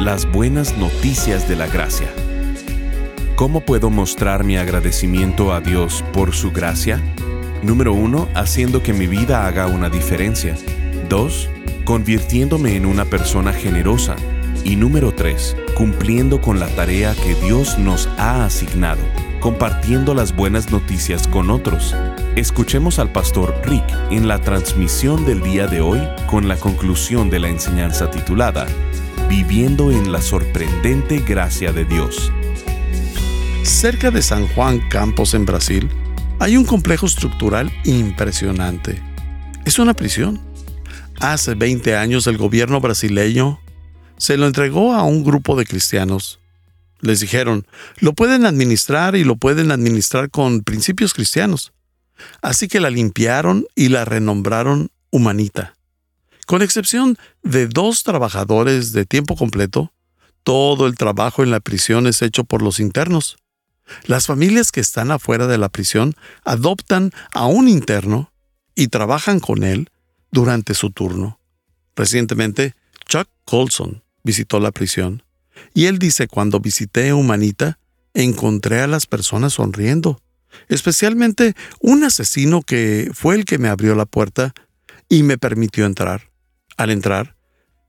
Las buenas noticias de la gracia. ¿Cómo puedo mostrar mi agradecimiento a Dios por su gracia? Número 1. Haciendo que mi vida haga una diferencia. 2. Convirtiéndome en una persona generosa. Y número 3. Cumpliendo con la tarea que Dios nos ha asignado, compartiendo las buenas noticias con otros. Escuchemos al pastor Rick en la transmisión del día de hoy con la conclusión de la enseñanza titulada Viviendo en la sorprendente gracia de Dios. Cerca de San Juan Campos en Brasil, hay un complejo estructural impresionante. Es una prisión. Hace 20 años el gobierno brasileño se lo entregó a un grupo de cristianos. Les dijeron, lo pueden administrar y lo pueden administrar con principios cristianos. Así que la limpiaron y la renombraron Humanita. Con excepción de dos trabajadores de tiempo completo, todo el trabajo en la prisión es hecho por los internos. Las familias que están afuera de la prisión adoptan a un interno y trabajan con él durante su turno. Recientemente, Chuck Colson visitó la prisión y él dice, cuando visité Humanita, encontré a las personas sonriendo, especialmente un asesino que fue el que me abrió la puerta y me permitió entrar. Al entrar,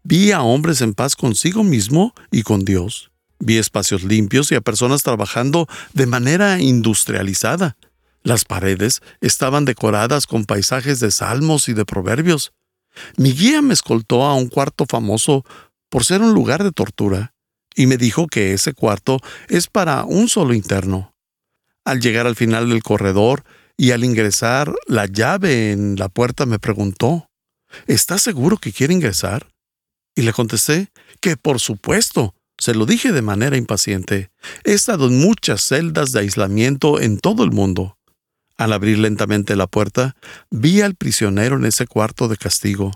vi a hombres en paz consigo mismo y con Dios. Vi espacios limpios y a personas trabajando de manera industrializada. Las paredes estaban decoradas con paisajes de salmos y de proverbios. Mi guía me escoltó a un cuarto famoso por ser un lugar de tortura, y me dijo que ese cuarto es para un solo interno. Al llegar al final del corredor y al ingresar la llave en la puerta me preguntó, ¿Estás seguro que quiere ingresar? Y le contesté que por supuesto, se lo dije de manera impaciente. He estado en muchas celdas de aislamiento en todo el mundo. Al abrir lentamente la puerta, vi al prisionero en ese cuarto de castigo.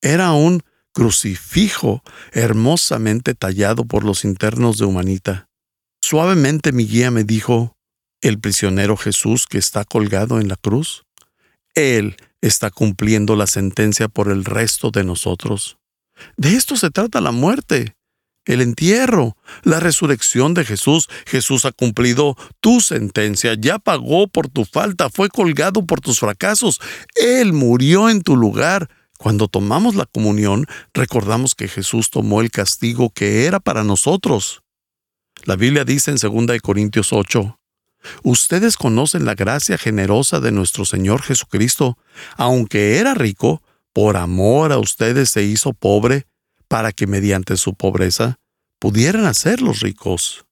Era un crucifijo hermosamente tallado por los internos de Humanita. Suavemente mi guía me dijo, ¿el prisionero Jesús que está colgado en la cruz? Él está cumpliendo la sentencia por el resto de nosotros. De esto se trata la muerte el entierro, la resurrección de Jesús. Jesús ha cumplido tu sentencia, ya pagó por tu falta, fue colgado por tus fracasos. Él murió en tu lugar. Cuando tomamos la comunión, recordamos que Jesús tomó el castigo que era para nosotros. La Biblia dice en 2 Corintios 8, Ustedes conocen la gracia generosa de nuestro Señor Jesucristo. Aunque era rico, por amor a ustedes se hizo pobre para que mediante su pobreza pudieran hacerlos ricos.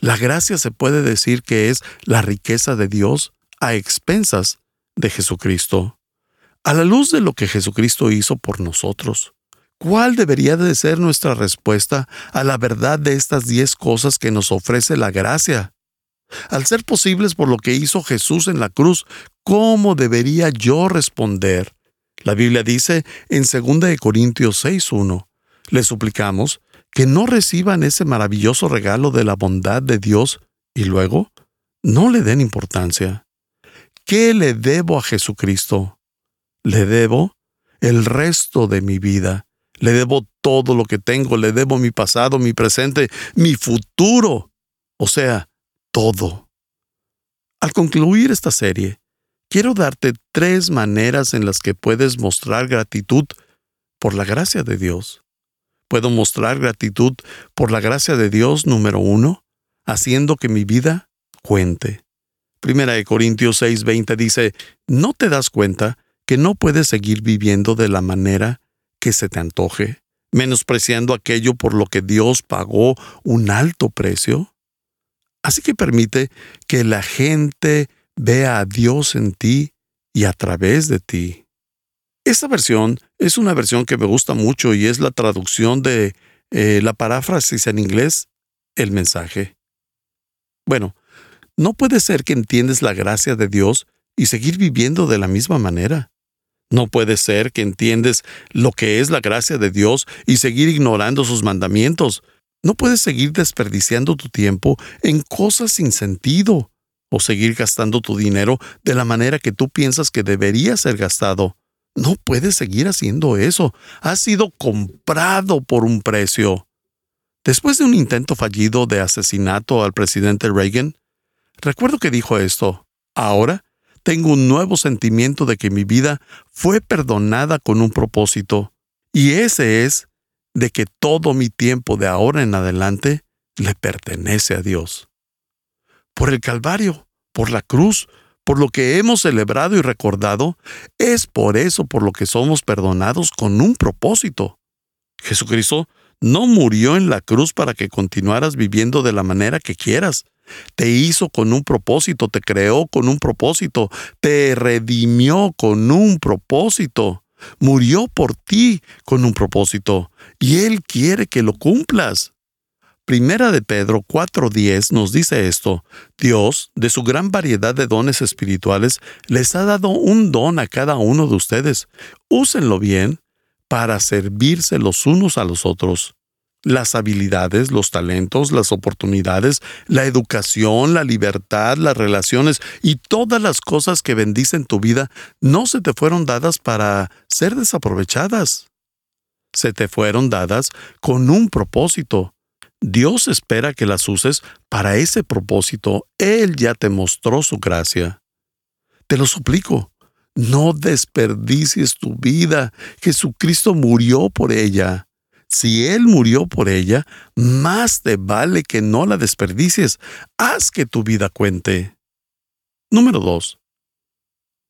La gracia se puede decir que es la riqueza de Dios a expensas de Jesucristo. A la luz de lo que Jesucristo hizo por nosotros, ¿cuál debería de ser nuestra respuesta a la verdad de estas diez cosas que nos ofrece la gracia? Al ser posibles por lo que hizo Jesús en la cruz, ¿cómo debería yo responder? La Biblia dice en 2 Corintios 6.1, le suplicamos que no reciban ese maravilloso regalo de la bondad de Dios y luego no le den importancia. ¿Qué le debo a Jesucristo? Le debo el resto de mi vida. Le debo todo lo que tengo. Le debo mi pasado, mi presente, mi futuro. O sea, todo. Al concluir esta serie, quiero darte tres maneras en las que puedes mostrar gratitud por la gracia de Dios. Puedo mostrar gratitud por la gracia de Dios número uno, haciendo que mi vida cuente. Primera de Corintios 6:20 dice, ¿no te das cuenta que no puedes seguir viviendo de la manera que se te antoje, menospreciando aquello por lo que Dios pagó un alto precio? Así que permite que la gente vea a Dios en ti y a través de ti. Esta versión es una versión que me gusta mucho y es la traducción de eh, la paráfrasis en inglés, el mensaje. Bueno, no puede ser que entiendes la gracia de Dios y seguir viviendo de la misma manera. No puede ser que entiendes lo que es la gracia de Dios y seguir ignorando sus mandamientos. No puedes seguir desperdiciando tu tiempo en cosas sin sentido o seguir gastando tu dinero de la manera que tú piensas que debería ser gastado. No puedes seguir haciendo eso. Has sido comprado por un precio. Después de un intento fallido de asesinato al presidente Reagan, recuerdo que dijo esto, ahora tengo un nuevo sentimiento de que mi vida fue perdonada con un propósito, y ese es de que todo mi tiempo de ahora en adelante le pertenece a Dios. Por el Calvario, por la cruz, por lo que hemos celebrado y recordado, es por eso por lo que somos perdonados con un propósito. Jesucristo no murió en la cruz para que continuaras viviendo de la manera que quieras. Te hizo con un propósito, te creó con un propósito, te redimió con un propósito, murió por ti con un propósito, y Él quiere que lo cumplas. Primera de Pedro 4:10 nos dice esto, Dios, de su gran variedad de dones espirituales, les ha dado un don a cada uno de ustedes. Úsenlo bien para servirse los unos a los otros las habilidades, los talentos, las oportunidades, la educación, la libertad, las relaciones y todas las cosas que bendicen tu vida no se te fueron dadas para ser desaprovechadas. Se te fueron dadas con un propósito. Dios espera que las uses para ese propósito. Él ya te mostró su gracia. Te lo suplico, no desperdicies tu vida. Jesucristo murió por ella. Si Él murió por ella, más te vale que no la desperdicies. Haz que tu vida cuente. Número 2.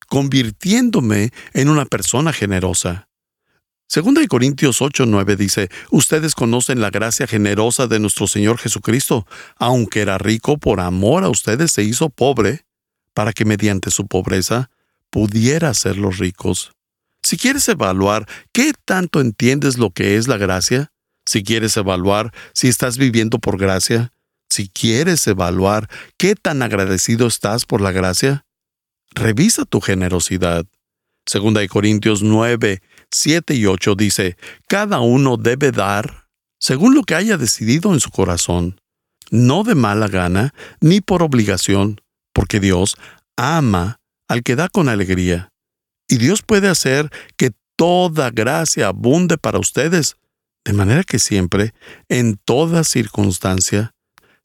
Convirtiéndome en una persona generosa. Segunda de Corintios 8:9 dice, Ustedes conocen la gracia generosa de nuestro Señor Jesucristo, aunque era rico por amor a ustedes se hizo pobre, para que mediante su pobreza pudiera hacerlos ricos. Si quieres evaluar qué tanto entiendes lo que es la gracia, si quieres evaluar si estás viviendo por gracia, si quieres evaluar qué tan agradecido estás por la gracia, revisa tu generosidad. Segunda de Corintios 9, 7 y 8 dice, cada uno debe dar según lo que haya decidido en su corazón, no de mala gana ni por obligación, porque Dios ama al que da con alegría. Y Dios puede hacer que toda gracia abunde para ustedes, de manera que siempre, en toda circunstancia,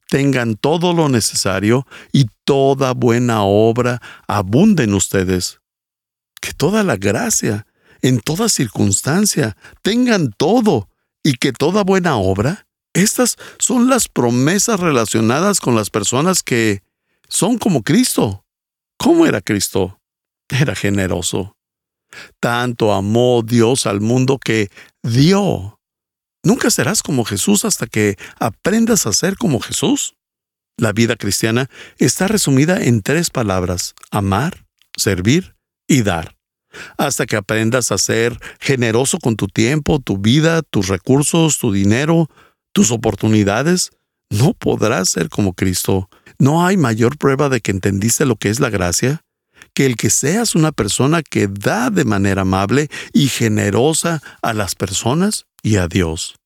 tengan todo lo necesario y toda buena obra abunde en ustedes. Que toda la gracia, en toda circunstancia, tengan todo y que toda buena obra, estas son las promesas relacionadas con las personas que son como Cristo. ¿Cómo era Cristo? Era generoso. Tanto amó Dios al mundo que dio. Nunca serás como Jesús hasta que aprendas a ser como Jesús. La vida cristiana está resumida en tres palabras, amar, servir y dar. Hasta que aprendas a ser generoso con tu tiempo, tu vida, tus recursos, tu dinero, tus oportunidades, no podrás ser como Cristo. ¿No hay mayor prueba de que entendiste lo que es la gracia? que el que seas una persona que da de manera amable y generosa a las personas y a Dios.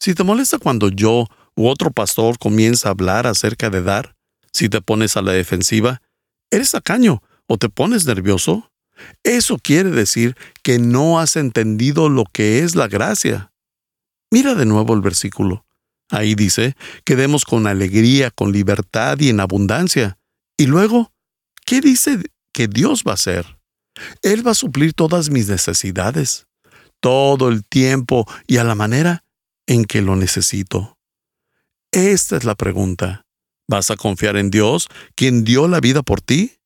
Si te molesta cuando yo u otro pastor comienza a hablar acerca de dar, si te pones a la defensiva, eres tacaño o te pones nervioso, eso quiere decir que no has entendido lo que es la gracia. Mira de nuevo el versículo. Ahí dice que demos con alegría, con libertad y en abundancia. Y luego, ¿Qué dice que Dios va a hacer? Él va a suplir todas mis necesidades, todo el tiempo y a la manera en que lo necesito. Esta es la pregunta. ¿Vas a confiar en Dios, quien dio la vida por ti?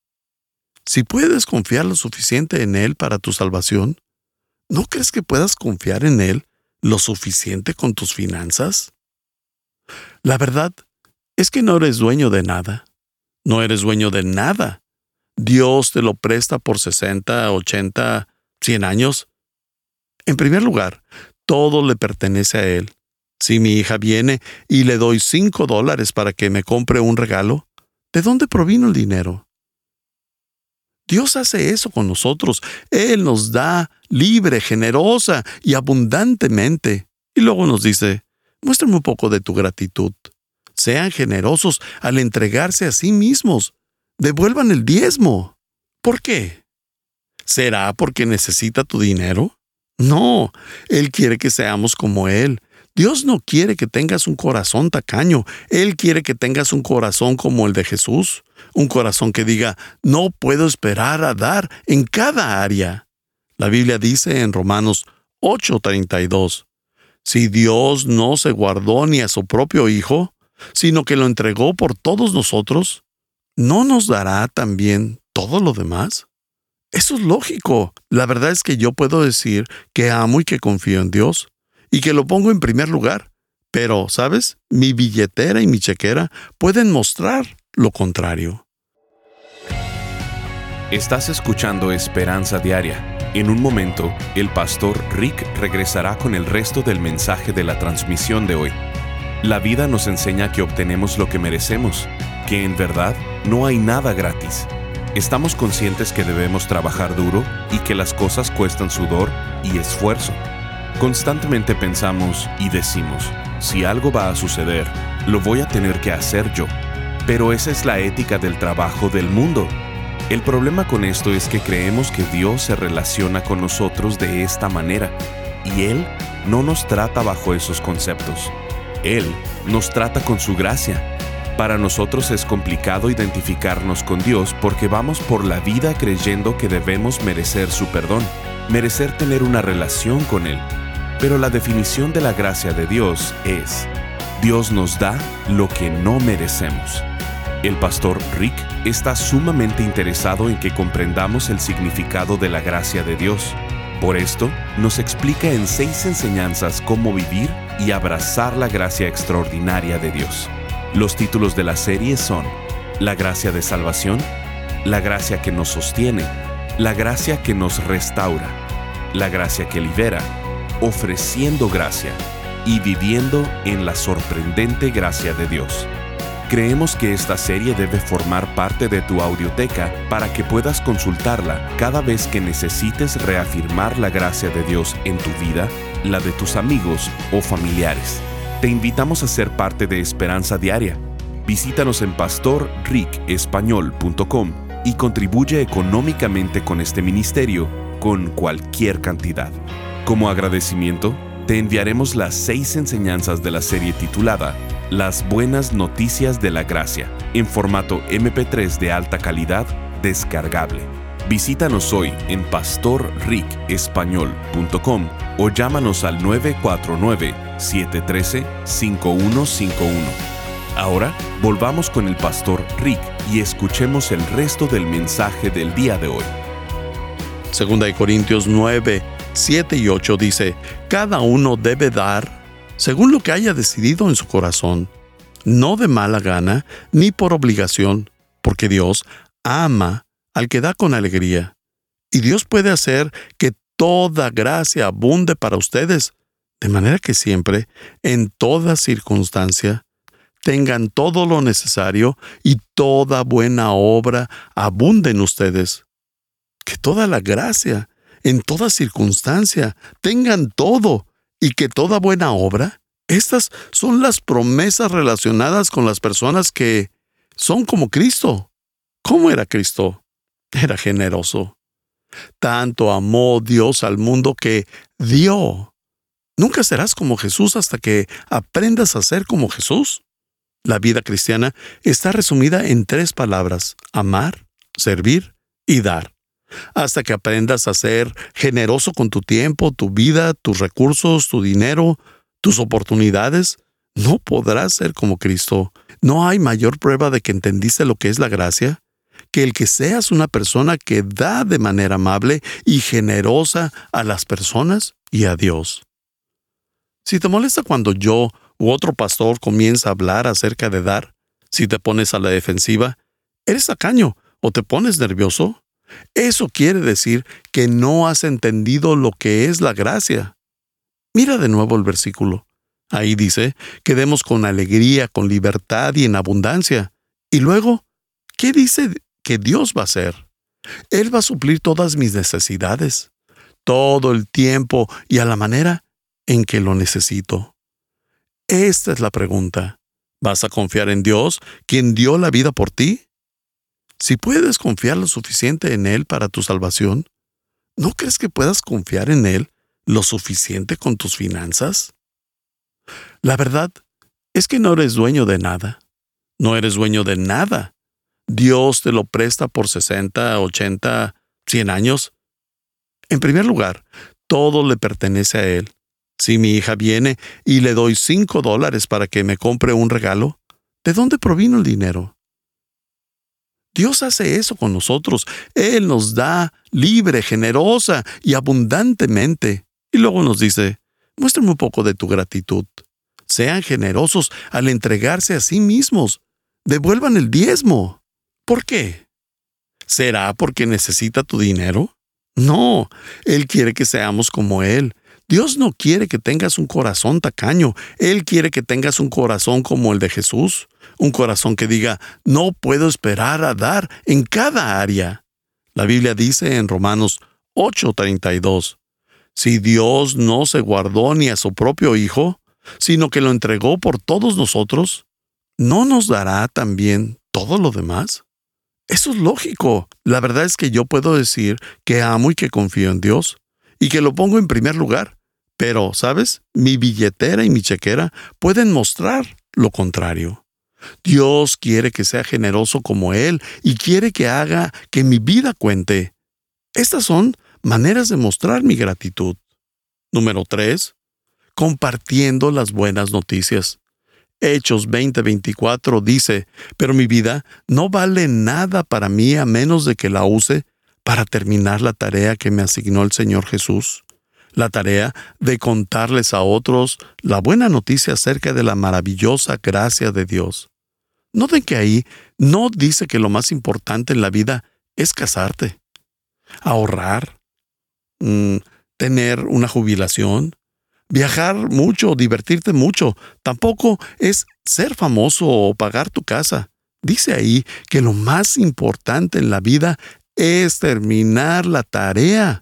Si puedes confiar lo suficiente en Él para tu salvación, ¿no crees que puedas confiar en Él lo suficiente con tus finanzas? La verdad es que no eres dueño de nada. No eres dueño de nada. Dios te lo presta por 60, 80, 100 años? En primer lugar, todo le pertenece a Él. Si mi hija viene y le doy cinco dólares para que me compre un regalo, ¿de dónde provino el dinero? Dios hace eso con nosotros. Él nos da libre, generosa y abundantemente. Y luego nos dice, muéstrame un poco de tu gratitud. Sean generosos al entregarse a sí mismos. Devuelvan el diezmo. ¿Por qué? ¿Será porque necesita tu dinero? No, Él quiere que seamos como Él. Dios no quiere que tengas un corazón tacaño, Él quiere que tengas un corazón como el de Jesús, un corazón que diga, no puedo esperar a dar en cada área. La Biblia dice en Romanos 8:32, si Dios no se guardó ni a su propio Hijo, sino que lo entregó por todos nosotros, ¿no nos dará también todo lo demás? Eso es lógico. La verdad es que yo puedo decir que amo y que confío en Dios y que lo pongo en primer lugar. Pero, ¿sabes? Mi billetera y mi chequera pueden mostrar lo contrario. Estás escuchando Esperanza Diaria. En un momento, el pastor Rick regresará con el resto del mensaje de la transmisión de hoy. La vida nos enseña que obtenemos lo que merecemos, que en verdad no hay nada gratis Estamos conscientes que debemos trabajar duro y que las cosas cuestan sudor y esfuerzo. Constantemente pensamos y decimos, si algo va a suceder, lo voy a tener que hacer yo. Pero esa es la ética del trabajo del mundo. El problema con esto es que creemos que Dios se relaciona con nosotros de esta manera y Él no nos trata bajo esos conceptos. Él nos trata con su gracia para nosotros es complicado identificarnos con Dios porque vamos por la vida creyendo que debemos merecer su perdón, merecer tener una relación con Él. Pero la definición de la gracia de Dios es, Dios nos da lo que no merecemos. El pastor Rick está sumamente interesado en que comprendamos el significado de la gracia de Dios. Por esto, nos explica en seis enseñanzas cómo vivir y abrazar la gracia extraordinaria de Dios. Los títulos de la serie son La gracia de salvación, La gracia que nos sostiene, La gracia que nos restaura, La gracia que libera, Ofreciendo gracia y Viviendo en la sorprendente gracia de Dios. Creemos que esta serie debe formar parte de tu audioteca para que puedas consultarla cada vez que necesites reafirmar la gracia de Dios en tu vida, la de tus amigos o familiares. Te invitamos a ser parte de Esperanza Diaria. Visítanos en pastorricespañol.com y contribuye económicamente con este ministerio con cualquier cantidad. Como agradecimiento, te enviaremos las seis enseñanzas de la serie titulada Las Buenas Noticias de la Gracia, en formato MP3 de alta calidad, descargable. Visítanos hoy en pastorricespañol.com o llámanos al 949-713-5151. Ahora volvamos con el pastor Rick y escuchemos el resto del mensaje del día de hoy. Segunda de Corintios 9, 7 y 8 dice, cada uno debe dar según lo que haya decidido en su corazón, no de mala gana ni por obligación, porque Dios ama al que da con alegría. Y Dios puede hacer que toda gracia abunde para ustedes, de manera que siempre, en toda circunstancia, tengan todo lo necesario y toda buena obra abunde en ustedes. Que toda la gracia, en toda circunstancia, tengan todo y que toda buena obra, estas son las promesas relacionadas con las personas que son como Cristo. ¿Cómo era Cristo? Era generoso. Tanto amó Dios al mundo que dio. Nunca serás como Jesús hasta que aprendas a ser como Jesús. La vida cristiana está resumida en tres palabras, amar, servir y dar. Hasta que aprendas a ser generoso con tu tiempo, tu vida, tus recursos, tu dinero, tus oportunidades, no podrás ser como Cristo. No hay mayor prueba de que entendiste lo que es la gracia que el que seas una persona que da de manera amable y generosa a las personas y a Dios. Si te molesta cuando yo u otro pastor comienza a hablar acerca de dar, si te pones a la defensiva, eres tacaño o te pones nervioso, eso quiere decir que no has entendido lo que es la gracia. Mira de nuevo el versículo. Ahí dice que demos con alegría, con libertad y en abundancia. Y luego, ¿qué dice que Dios va a hacer? Él va a suplir todas mis necesidades, todo el tiempo y a la manera en que lo necesito. Esta es la pregunta. ¿Vas a confiar en Dios, quien dio la vida por ti? Si puedes confiar lo suficiente en Él para tu salvación, ¿no crees que puedas confiar en Él lo suficiente con tus finanzas? La verdad es que no eres dueño de nada. No eres dueño de nada. Dios te lo presta por 60, 80, 100 años. En primer lugar, todo le pertenece a Él. Si mi hija viene y le doy 5 dólares para que me compre un regalo, ¿de dónde provino el dinero? Dios hace eso con nosotros. Él nos da libre, generosa y abundantemente. Y luego nos dice, muéstrame un poco de tu gratitud. Sean generosos al entregarse a sí mismos. Devuelvan el diezmo. ¿Por qué? ¿Será porque necesita tu dinero? No, Él quiere que seamos como Él. Dios no quiere que tengas un corazón tacaño, Él quiere que tengas un corazón como el de Jesús, un corazón que diga, no puedo esperar a dar en cada área. La Biblia dice en Romanos 8:32, si Dios no se guardó ni a su propio Hijo, sino que lo entregó por todos nosotros, ¿no nos dará también todo lo demás? Eso es lógico. La verdad es que yo puedo decir que amo y que confío en Dios y que lo pongo en primer lugar. Pero, ¿sabes? Mi billetera y mi chequera pueden mostrar lo contrario. Dios quiere que sea generoso como Él y quiere que haga que mi vida cuente. Estas son maneras de mostrar mi gratitud. Número 3 compartiendo las buenas noticias. Hechos 20:24 dice, pero mi vida no vale nada para mí a menos de que la use para terminar la tarea que me asignó el Señor Jesús, la tarea de contarles a otros la buena noticia acerca de la maravillosa gracia de Dios. Noten que ahí no dice que lo más importante en la vida es casarte, ahorrar, mm, tener una jubilación, viajar mucho, divertirte mucho. Tampoco es ser famoso o pagar tu casa. Dice ahí que lo más importante en la vida es terminar la tarea.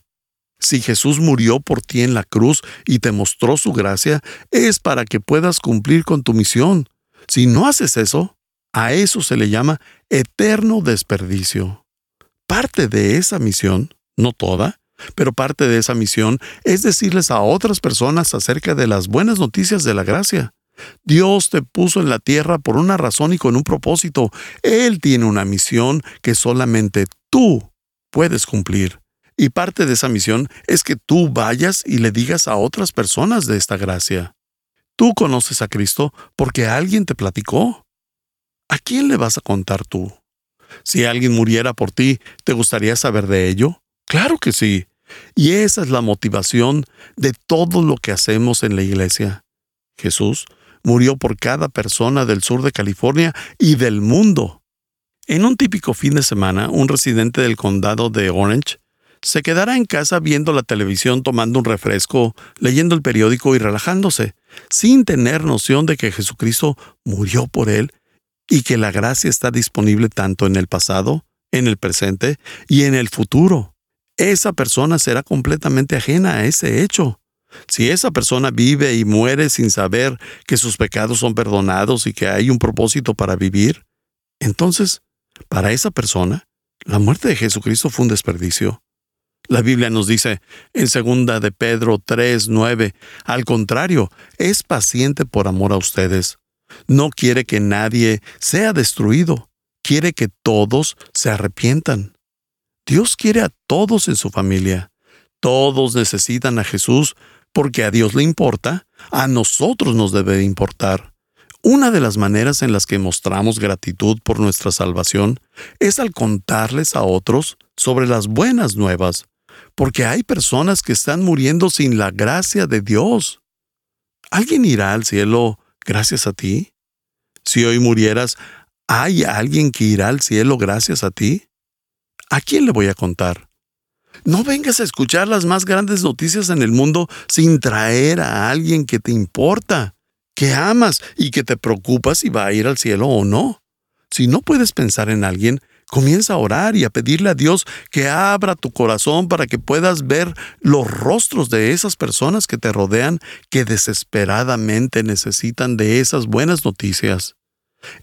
Si Jesús murió por ti en la cruz y te mostró su gracia, es para que puedas cumplir con tu misión. Si no haces eso, a eso se le llama eterno desperdicio. Parte de esa misión, no toda, pero parte de esa misión es decirles a otras personas acerca de las buenas noticias de la gracia. Dios te puso en la tierra por una razón y con un propósito. Él tiene una misión que solamente tú puedes cumplir. Y parte de esa misión es que tú vayas y le digas a otras personas de esta gracia. Tú conoces a Cristo porque alguien te platicó. ¿A quién le vas a contar tú? Si alguien muriera por ti, ¿te gustaría saber de ello? Claro que sí. Y esa es la motivación de todo lo que hacemos en la iglesia. Jesús murió por cada persona del sur de California y del mundo. En un típico fin de semana, un residente del condado de Orange se quedará en casa viendo la televisión, tomando un refresco, leyendo el periódico y relajándose, sin tener noción de que Jesucristo murió por él y que la gracia está disponible tanto en el pasado, en el presente y en el futuro esa persona será completamente ajena a ese hecho. Si esa persona vive y muere sin saber que sus pecados son perdonados y que hay un propósito para vivir, entonces, para esa persona, la muerte de Jesucristo fue un desperdicio. La Biblia nos dice en 2 de Pedro 3, 9, al contrario, es paciente por amor a ustedes. No quiere que nadie sea destruido, quiere que todos se arrepientan. Dios quiere a todos en su familia. Todos necesitan a Jesús porque a Dios le importa, a nosotros nos debe importar. Una de las maneras en las que mostramos gratitud por nuestra salvación es al contarles a otros sobre las buenas nuevas, porque hay personas que están muriendo sin la gracia de Dios. ¿Alguien irá al cielo gracias a ti? Si hoy murieras, ¿hay alguien que irá al cielo gracias a ti? ¿A quién le voy a contar? No vengas a escuchar las más grandes noticias en el mundo sin traer a alguien que te importa. que amas y que te preocupas si va a ir al cielo o no. Si no puedes pensar en alguien, comienza a orar y a pedirle a Dios que abra tu corazón para que puedas ver los rostros de esas personas que te rodean que desesperadamente necesitan de esas buenas noticias.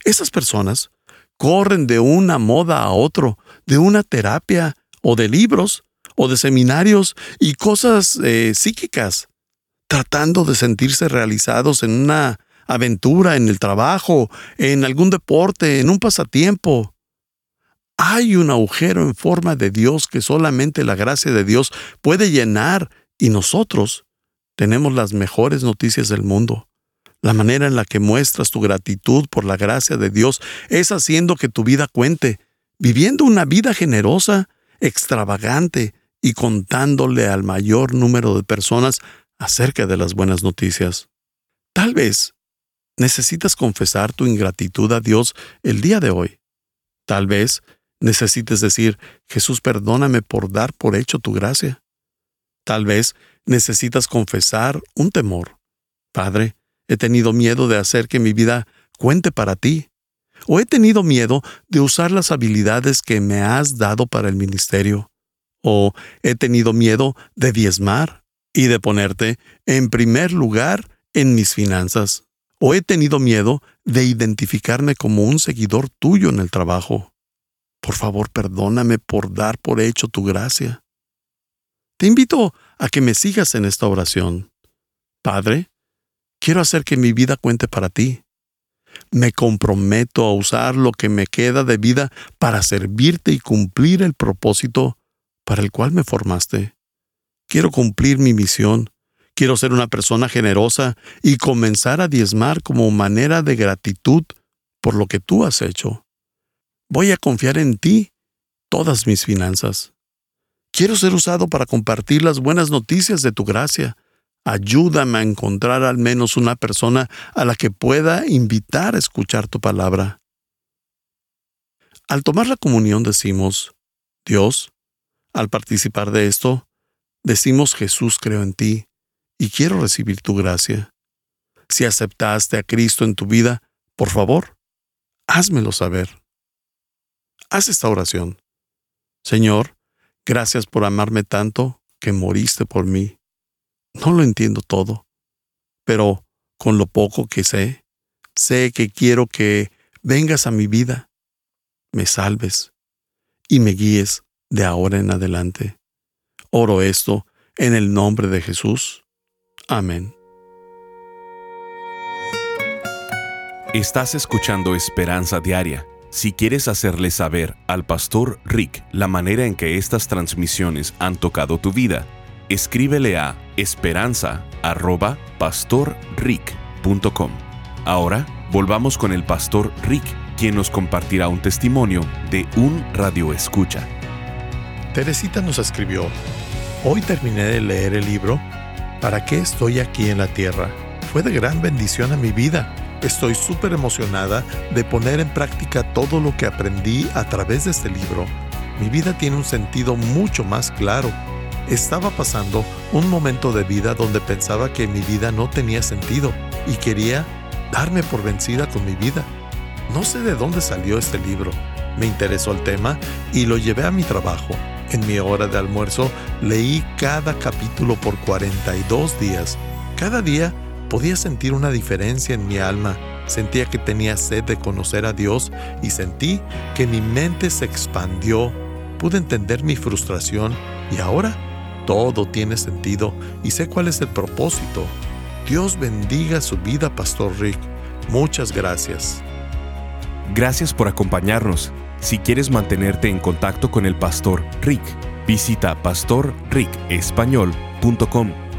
Esas personas corren de una moda a otro, de una terapia o de libros o de seminarios y cosas eh, psíquicas, tratando de sentirse realizados en una aventura, en el trabajo, en algún deporte, en un pasatiempo. Hay un agujero en forma de Dios que solamente la gracia de Dios puede llenar y nosotros tenemos las mejores noticias del mundo. La manera en la que muestras tu gratitud por la gracia de Dios es haciendo que tu vida cuente, viviendo una vida generosa, extravagante y contándole al mayor número de personas acerca de las buenas noticias. Tal vez necesitas confesar tu ingratitud a Dios el día de hoy. Tal vez necesites decir, Jesús, perdóname por dar por hecho tu gracia. Tal vez necesitas confesar un temor. Padre, he tenido miedo de hacer que mi vida cuente para ti. O he tenido miedo de usar las habilidades que me has dado para el ministerio. O he tenido miedo de diezmar y de ponerte en primer lugar en mis finanzas. O he tenido miedo de identificarme como un seguidor tuyo en el trabajo. Por favor, perdóname por dar por hecho tu gracia. Te invito a que me sigas en esta oración. Padre, quiero hacer que mi vida cuente para ti. Me comprometo a usar lo que me queda de vida para servirte y cumplir el propósito para el cual me formaste. Quiero cumplir mi misión. Quiero ser una persona generosa y comenzar a diezmar como manera de gratitud por lo que tú has hecho. Voy a confiar en ti todas mis finanzas. Quiero ser usado para compartir las buenas noticias de tu gracia. Ayúdame a encontrar al menos una persona a la que pueda invitar a escuchar tu palabra. Al tomar la comunión decimos, Dios, al participar de esto, decimos Jesús creo en ti y quiero recibir tu gracia. Si aceptaste a Cristo en tu vida, por favor, házmelo saber. Haz esta oración. Señor, gracias por amarme tanto que moriste por mí. No lo entiendo todo, pero con lo poco que sé, sé que quiero que vengas a mi vida, me salves y me guíes de ahora en adelante. Oro esto en el nombre de Jesús. Amén. Estás escuchando Esperanza Diaria si quieres hacerle saber al pastor Rick la manera en que estas transmisiones han tocado tu vida, escríbele a esperanza.pastorrick.com. Ahora volvamos con el pastor Rick, quien nos compartirá un testimonio de un radio escucha. Teresita nos escribió, hoy terminé de leer el libro ¿Para qué estoy aquí en la tierra? Fue de gran bendición a mi vida Estoy súper emocionada de poner en práctica todo lo que aprendí a través de este libro. Mi vida tiene un sentido mucho más claro. Estaba pasando un momento de vida donde pensaba que mi vida no tenía sentido y quería darme por vencida con mi vida. No sé de dónde salió este libro. Me interesó el tema y lo llevé a mi trabajo. En mi hora de almuerzo leí cada capítulo por 42 días. Cada día Podía sentir una diferencia en mi alma, sentía que tenía sed de conocer a Dios y sentí que mi mente se expandió. Pude entender mi frustración y ahora todo tiene sentido y sé cuál es el propósito. Dios bendiga su vida, Pastor Rick. Muchas gracias. Gracias por acompañarnos. Si quieres mantenerte en contacto con el Pastor Rick, visita pastorricespañol.com